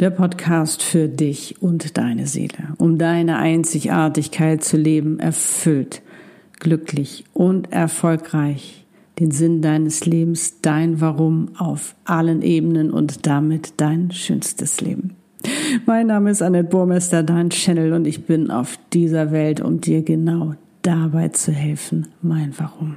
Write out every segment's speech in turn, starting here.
Der Podcast für dich und deine Seele, um deine Einzigartigkeit zu leben, erfüllt, glücklich und erfolgreich, den Sinn deines Lebens, dein Warum auf allen Ebenen und damit dein schönstes Leben. Mein Name ist Annette Burmester, dein Channel und ich bin auf dieser Welt, um dir genau dabei zu helfen, mein Warum.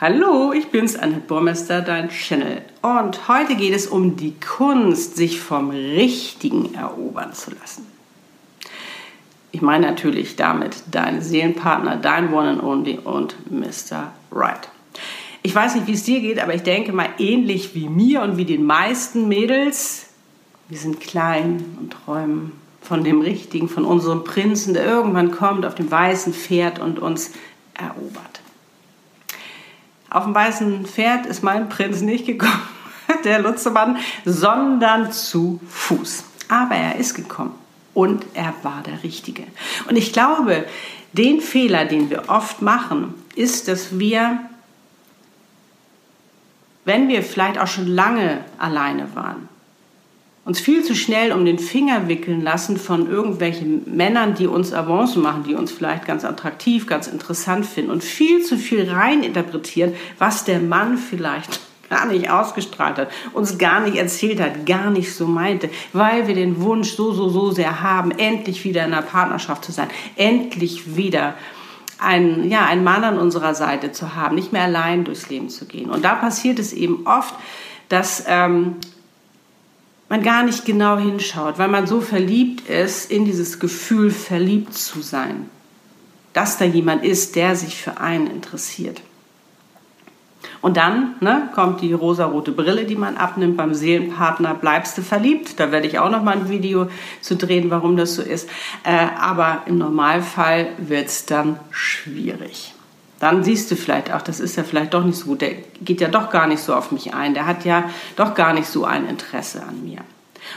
Hallo, ich bin's, Annette Burmester, dein Channel. Und heute geht es um die Kunst, sich vom Richtigen erobern zu lassen. Ich meine natürlich damit deinen Seelenpartner, dein One and Only und Mr. Right. Ich weiß nicht, wie es dir geht, aber ich denke mal ähnlich wie mir und wie den meisten Mädels. Wir sind klein und träumen von dem Richtigen, von unserem Prinzen, der irgendwann kommt auf dem weißen Pferd und uns erobert. Auf dem weißen Pferd ist mein Prinz nicht gekommen, der Lutzemann, sondern zu Fuß. Aber er ist gekommen und er war der Richtige. Und ich glaube, den Fehler, den wir oft machen, ist, dass wir, wenn wir vielleicht auch schon lange alleine waren, uns viel zu schnell um den Finger wickeln lassen von irgendwelchen Männern, die uns Avancen machen, die uns vielleicht ganz attraktiv, ganz interessant finden und viel zu viel reininterpretieren, was der Mann vielleicht gar nicht ausgestrahlt hat, uns gar nicht erzählt hat, gar nicht so meinte, weil wir den Wunsch so, so, so sehr haben, endlich wieder in einer Partnerschaft zu sein, endlich wieder einen, ja, einen Mann an unserer Seite zu haben, nicht mehr allein durchs Leben zu gehen. Und da passiert es eben oft, dass ähm, man gar nicht genau hinschaut, weil man so verliebt ist, in dieses Gefühl verliebt zu sein. Dass da jemand ist, der sich für einen interessiert. Und dann ne, kommt die rosarote Brille, die man abnimmt beim Seelenpartner. Bleibst du verliebt? Da werde ich auch noch mal ein Video zu drehen, warum das so ist. Äh, aber im Normalfall wird es dann schwierig dann siehst du vielleicht auch, das ist ja vielleicht doch nicht so gut, der geht ja doch gar nicht so auf mich ein, der hat ja doch gar nicht so ein Interesse an mir.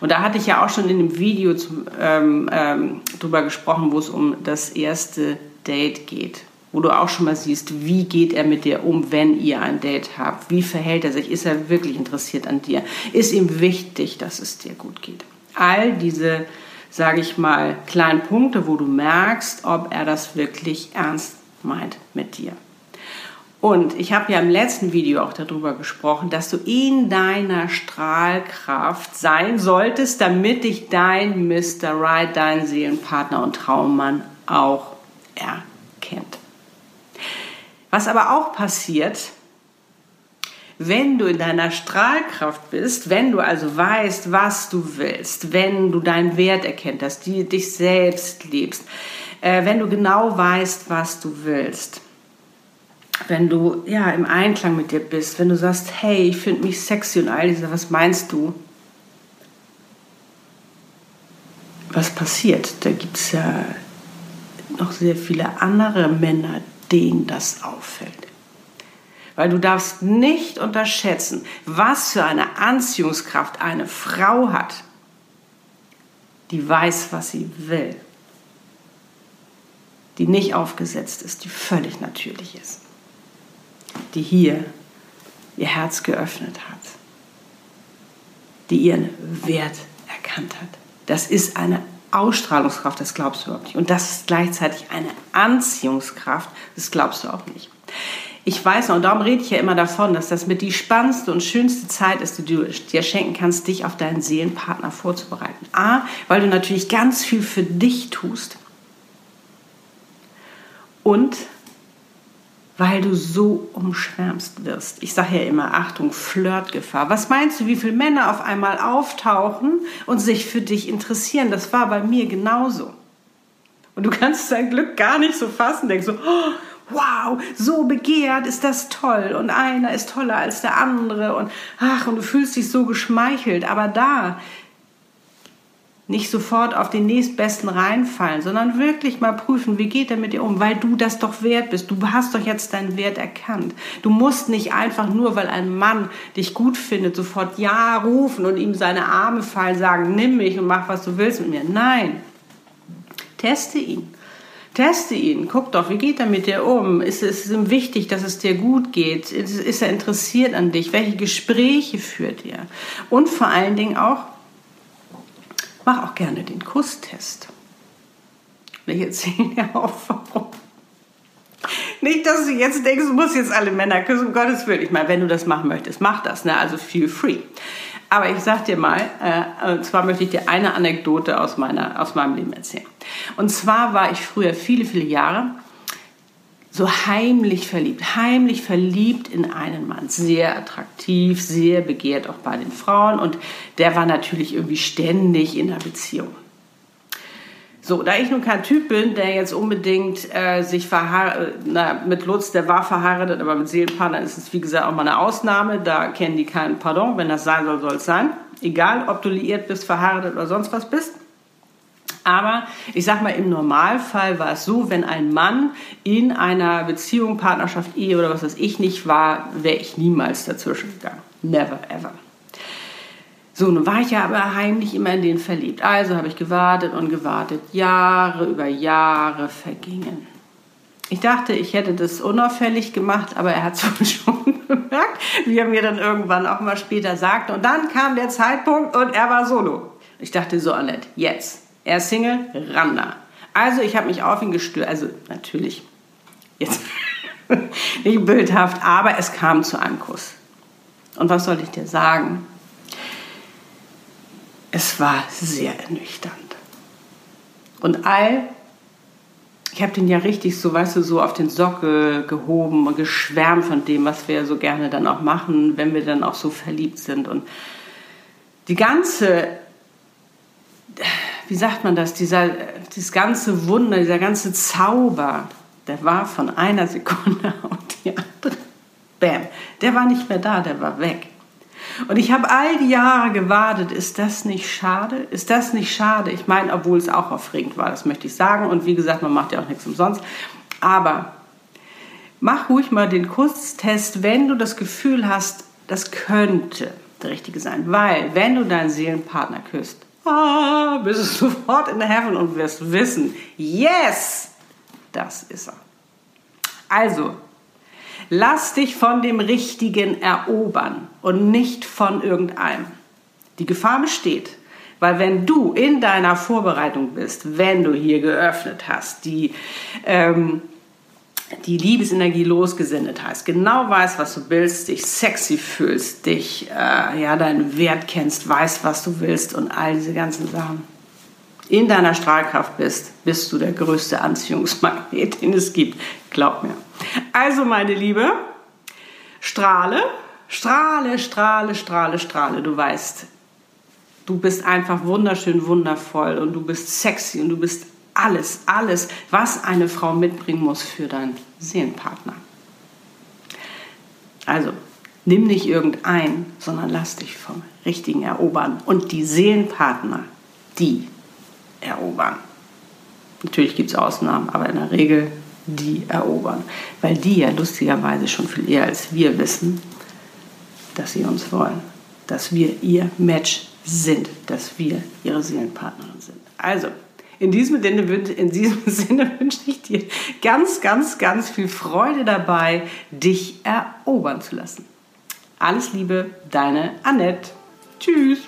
Und da hatte ich ja auch schon in dem Video zum, ähm, ähm, drüber gesprochen, wo es um das erste Date geht. Wo du auch schon mal siehst, wie geht er mit dir um, wenn ihr ein Date habt? Wie verhält er sich? Ist er wirklich interessiert an dir? Ist ihm wichtig, dass es dir gut geht? All diese, sage ich mal, kleinen Punkte, wo du merkst, ob er das wirklich ernst meint mit dir. Und ich habe ja im letzten Video auch darüber gesprochen, dass du in deiner Strahlkraft sein solltest, damit dich dein Mr. Right, dein Seelenpartner und Traummann auch erkennt. Was aber auch passiert, wenn du in deiner Strahlkraft bist, wenn du also weißt, was du willst, wenn du deinen Wert erkennt hast, die, dich selbst liebst, äh, wenn du genau weißt, was du willst, wenn du ja im Einklang mit dir bist, wenn du sagst, hey, ich finde mich sexy und all diese, was meinst du? Was passiert? Da gibt es ja noch sehr viele andere Männer, denen das auffällt. Weil du darfst nicht unterschätzen, was für eine Anziehungskraft eine Frau hat, die weiß, was sie will die nicht aufgesetzt ist, die völlig natürlich ist, die hier ihr Herz geöffnet hat, die ihren Wert erkannt hat. Das ist eine Ausstrahlungskraft, das glaubst du überhaupt nicht. Und das ist gleichzeitig eine Anziehungskraft, das glaubst du auch nicht. Ich weiß noch, und darum rede ich ja immer davon, dass das mit die spannendste und schönste Zeit ist, die du dir schenken kannst, dich auf deinen Seelenpartner vorzubereiten. A, weil du natürlich ganz viel für dich tust. Und weil du so umschwärmst wirst. Ich sage ja immer, Achtung, Flirtgefahr. Was meinst du, wie viele Männer auf einmal auftauchen und sich für dich interessieren? Das war bei mir genauso. Und du kannst dein Glück gar nicht so fassen, denkst so, oh, wow, so begehrt, ist das toll und einer ist toller als der andere und ach, und du fühlst dich so geschmeichelt, aber da nicht sofort auf den nächstbesten reinfallen, sondern wirklich mal prüfen, wie geht er mit dir um, weil du das doch wert bist. Du hast doch jetzt deinen Wert erkannt. Du musst nicht einfach nur, weil ein Mann dich gut findet, sofort Ja rufen und ihm seine Arme fallen, sagen, nimm mich und mach, was du willst mit mir. Nein, teste ihn. Teste ihn, guck doch, wie geht er mit dir um? Ist es ihm wichtig, dass es dir gut geht? Ist er interessiert an dich? Welche Gespräche führt er? Und vor allen Dingen auch, mach auch gerne den Kusstest. Ich erzähle dir auch warum. Nicht, dass du jetzt denkst, du musst jetzt alle Männer küssen, um Gottes Willen. Ich meine, wenn du das machen möchtest, mach das, ne? also feel free. Aber ich sag dir mal, äh, und zwar möchte ich dir eine Anekdote aus, meiner, aus meinem Leben erzählen. Und zwar war ich früher viele, viele Jahre so heimlich verliebt, heimlich verliebt in einen Mann. Sehr attraktiv, sehr begehrt auch bei den Frauen und der war natürlich irgendwie ständig in einer Beziehung. So, da ich nun kein Typ bin, der jetzt unbedingt äh, sich verheiratet, na, mit Lutz, der war verheiratet, aber mit Seelenpartner ist es wie gesagt auch mal eine Ausnahme. Da kennen die keinen Pardon. Wenn das sein soll, soll es sein. Egal, ob du liiert bist, verheiratet oder sonst was bist. Aber ich sag mal, im Normalfall war es so, wenn ein Mann in einer Beziehung, Partnerschaft, Ehe oder was weiß ich nicht war, wäre ich niemals dazwischen gegangen. Never ever. So, nun war ich ja aber heimlich immer in den verliebt. Also habe ich gewartet und gewartet. Jahre über Jahre vergingen. Ich dachte, ich hätte das unauffällig gemacht, aber er hat es schon bemerkt, wie er mir dann irgendwann auch mal später sagte. Und dann kam der Zeitpunkt und er war solo. Ich dachte so, Annette, jetzt. Er ist Single, ran Also ich habe mich auf ihn gestürzt. Also natürlich, jetzt nicht bildhaft, aber es kam zu einem Kuss. Und was soll ich dir sagen? es war sehr ernüchternd. Und all, ich habe den ja richtig so, weißt du, so auf den Sockel gehoben und geschwärmt von dem, was wir so gerne dann auch machen, wenn wir dann auch so verliebt sind. Und die ganze, wie sagt man das, dieser, dieses ganze Wunder, dieser ganze Zauber, der war von einer Sekunde auf die andere, bam, der war nicht mehr da, der war weg. Und ich habe all die Jahre gewartet. Ist das nicht schade? Ist das nicht schade? Ich meine, obwohl es auch aufregend war, das möchte ich sagen. Und wie gesagt, man macht ja auch nichts umsonst. Aber mach ruhig mal den Kusstest, wenn du das Gefühl hast, das könnte der richtige sein. Weil, wenn du deinen Seelenpartner küsst, ah, bist du sofort in Heaven und wirst wissen, yes, das ist er. Also, Lass dich von dem Richtigen erobern und nicht von irgendeinem. Die Gefahr besteht, weil wenn du in deiner Vorbereitung bist, wenn du hier geöffnet hast, die, ähm, die Liebesenergie losgesendet hast, genau weißt, was du willst, dich sexy fühlst, dich, äh, ja, deinen Wert kennst, weißt, was du willst und all diese ganzen Sachen in deiner Strahlkraft bist, bist du der größte Anziehungsmagnet, den es gibt. Glaub mir. Also, meine Liebe, strahle, strahle, strahle, strahle, strahle. Du weißt, du bist einfach wunderschön, wundervoll und du bist sexy und du bist alles, alles, was eine Frau mitbringen muss für deinen Seelenpartner. Also, nimm nicht irgendein, sondern lass dich vom Richtigen erobern. Und die Seelenpartner, die erobern. Natürlich gibt es Ausnahmen, aber in der Regel die erobern. Weil die ja lustigerweise schon viel eher als wir wissen, dass sie uns wollen. Dass wir ihr Match sind, dass wir ihre Seelenpartnerin sind. Also, in diesem, Sinne, in diesem Sinne wünsche ich dir ganz, ganz, ganz viel Freude dabei, dich erobern zu lassen. Alles Liebe, deine Annette. Tschüss.